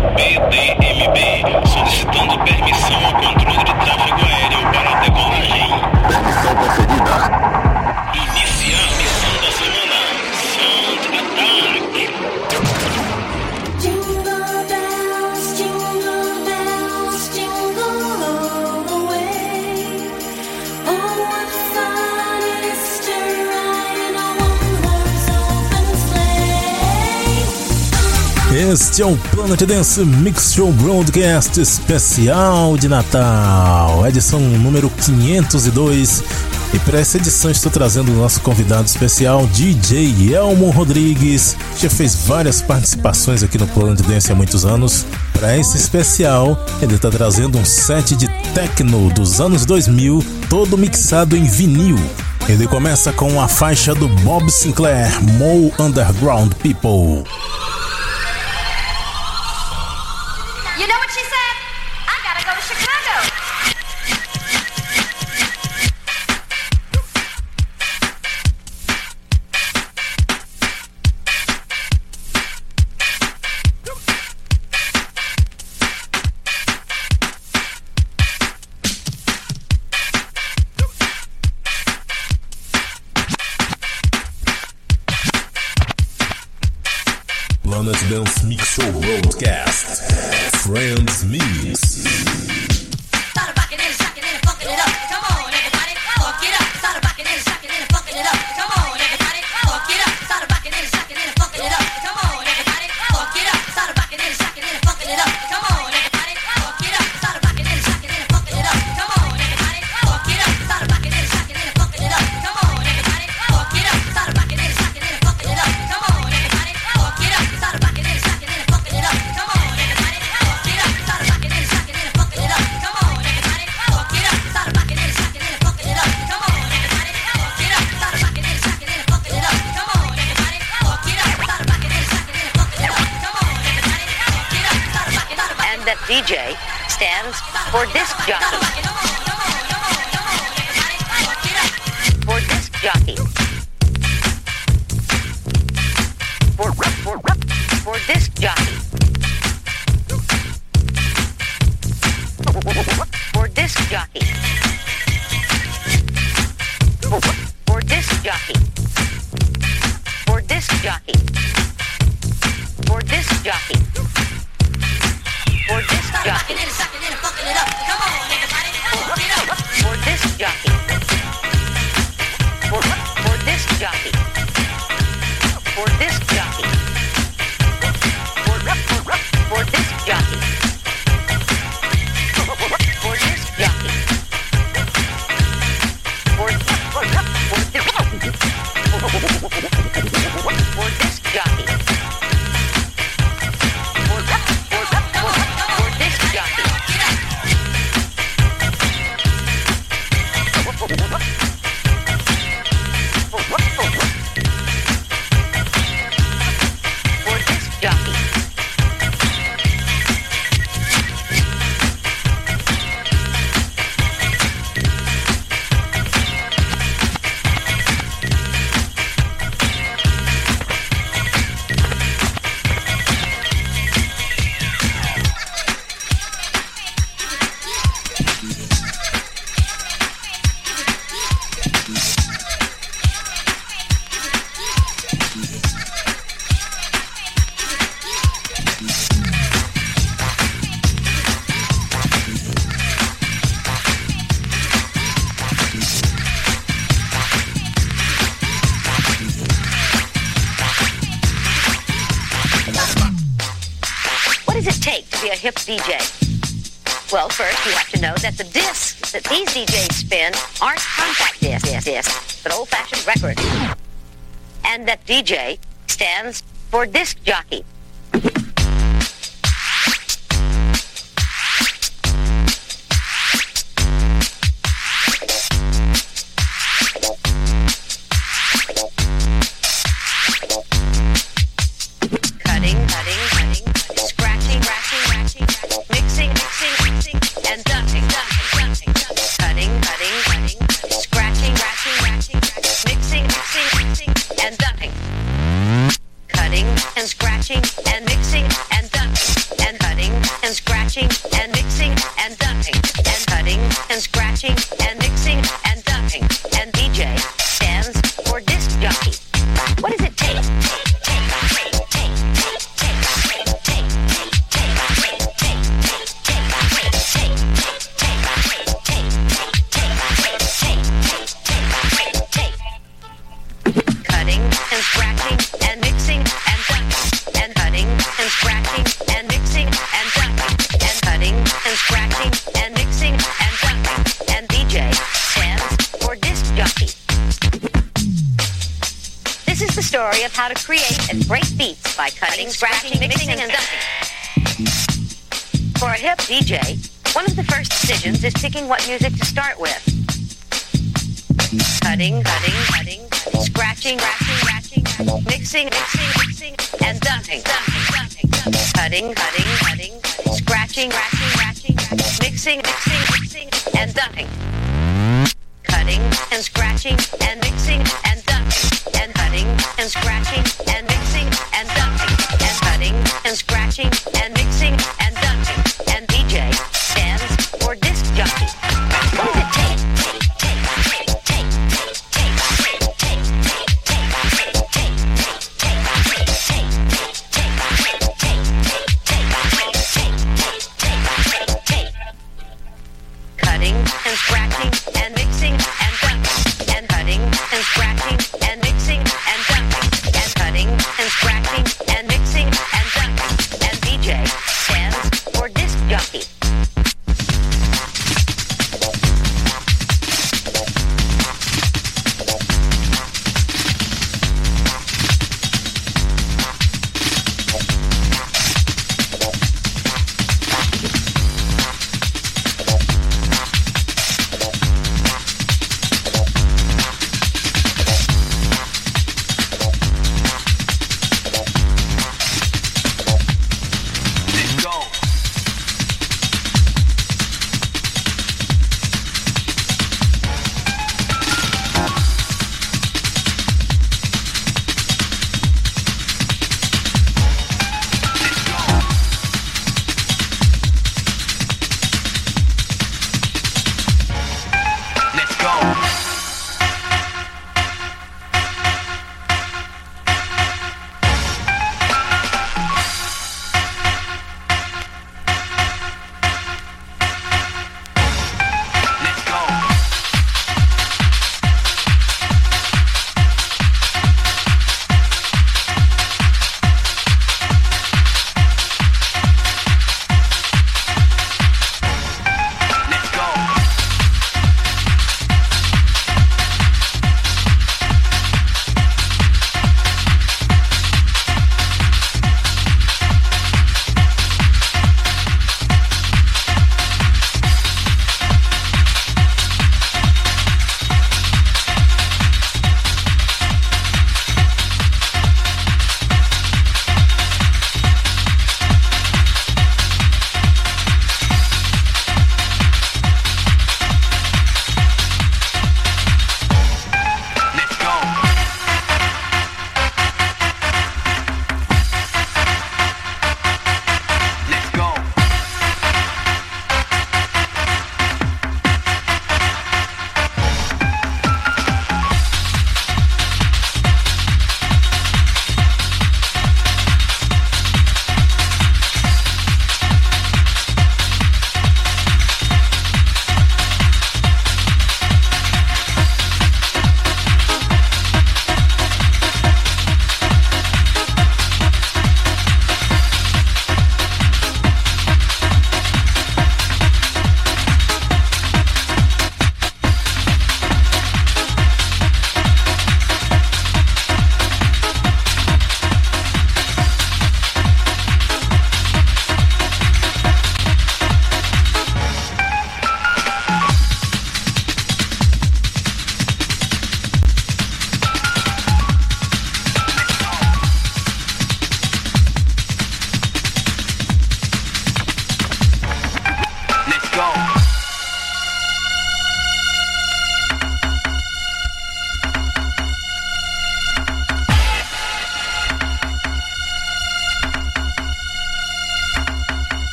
PDMB, solicitando permissão ao controle de tráfego aéreo para a decolagem. Permissão concedida. Este é o Planet Dance Mix Show Broadcast especial de Natal, edição número 502. E para essa edição estou trazendo o nosso convidado especial, DJ Elmo Rodrigues. Já fez várias participações aqui no Planet Dance há muitos anos. Para esse especial, ele está trazendo um set de techno dos anos 2000, todo mixado em vinil. Ele começa com a faixa do Bob Sinclair, Mo Underground People. Planet Dance Mix Show Broadcast. Friends Mix. For DJ by cutting, scratching, mixing, and dumping. For a hip DJ, one of the first decisions is picking what music to start with. Cutting, cutting, cutting, scratching, scratching, scratching, mixing, mixing, mixing, and dumping, dumping, dumping, dumping. Cutting, cutting, cutting, cutting, scratching, scratching, scratching, mixing, mixing, mixing, and dumping. Cutting and scratching and mixing and dumping. And cutting and scratching and mixing and dumping. And scratching and mixing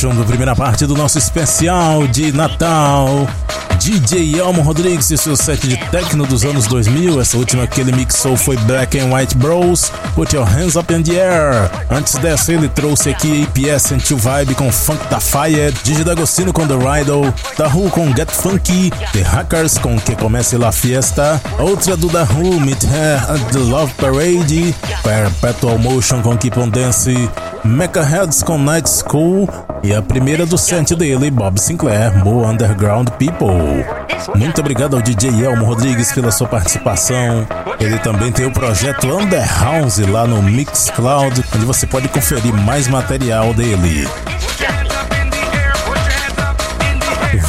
Fechando a primeira parte do nosso especial de Natal. DJ Elmo Rodrigues e seu set de techno dos anos 2000. Essa última que ele mixou foi Black and White Bros. Put Your Hands Up in the Air. Antes dessa, ele trouxe aqui APS and Chill Vibe com Funk da Fire. Gigi D'Agostino com The Riddle. Dahu com Get Funky. The Hackers com Que Comece La Fiesta. Outra do Dahu, Meet Her at the Love Parade. Perpetual Motion com Keep on Dance. Mecha Heads com Night School e a primeira do set dele, Bob Sinclair, More Underground People. Muito obrigado ao DJ Elmo Rodrigues pela sua participação. Ele também tem o projeto Under House lá no Mixcloud, onde você pode conferir mais material dele.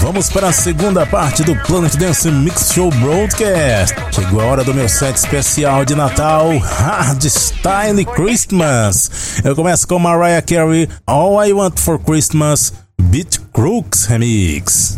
Vamos para a segunda parte do Planet Dance Mix Show Broadcast. Chegou a hora do meu set especial de Natal, Hardstyle Christmas. Eu começo com Mariah Carey, All I Want for Christmas, Beat Crooks Remix.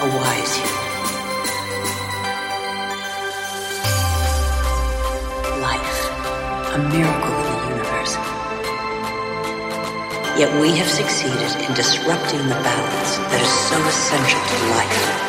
a wise human. Life, a miracle of the universe. Yet we have succeeded in disrupting the balance that is so essential to life.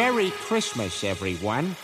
Merry Christmas, everyone.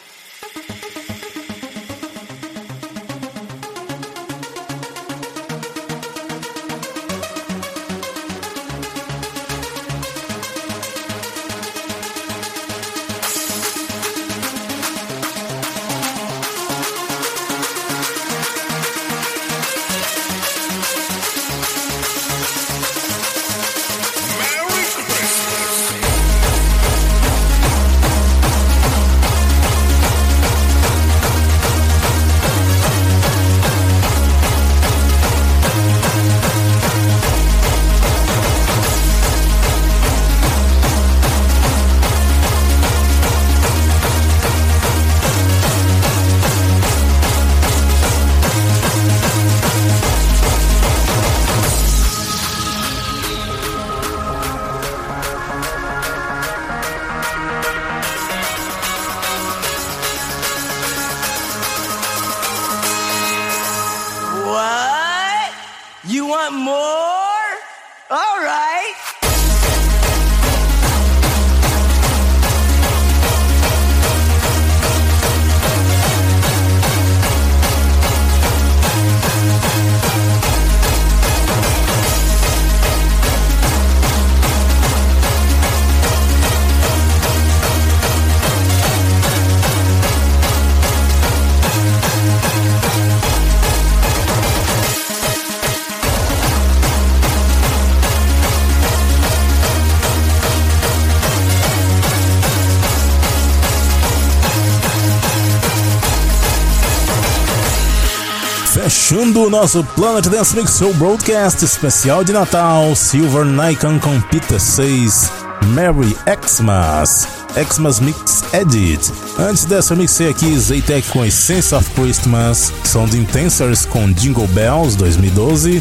Fechando o nosso Planet Dance Mix Show Broadcast especial de Natal, Silver Nikon com Peter 6, Merry Xmas, Xmas Mix Edit. Antes dessa, mixei aqui Zaytec com Essence of Christmas, Sound Intensers com Jingle Bells 2012,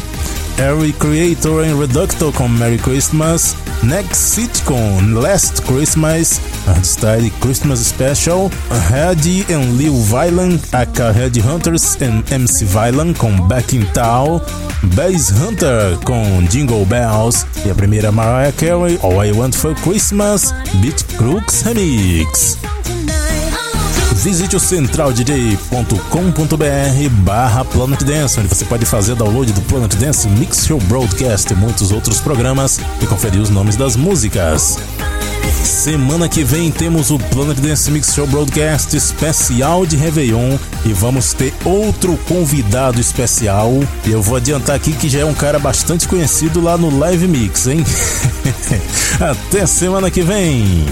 Harry Creator and Reducto com Merry Christmas, Next City com Last Christmas, Hardstyle Christmas Special, Red and Lil Violent, aka Red Hunters and MC Violent com Back in Town, Bass Hunter com Jingle Bells e a primeira Mariah Carey, All I Want for Christmas, Beat Crooks Remix. Visite o centraldj.com.br barra Planet Dance, onde você pode fazer download do Planet Dance Mix Show Broadcast e muitos outros programas e conferir os nomes das músicas. Semana que vem temos o Planet Dance Mix Show Broadcast especial de Réveillon e vamos ter outro convidado especial. E eu vou adiantar aqui que já é um cara bastante conhecido lá no Live Mix, hein? Até semana que vem!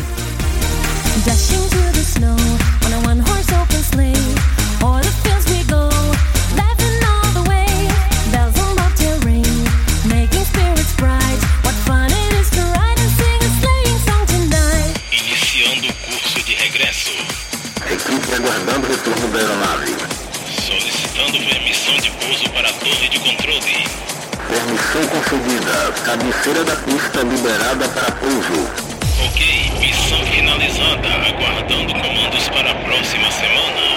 Cabeceira da pista liberada para pouso. Ok, missão finalizada. Aguardando comandos para a próxima semana.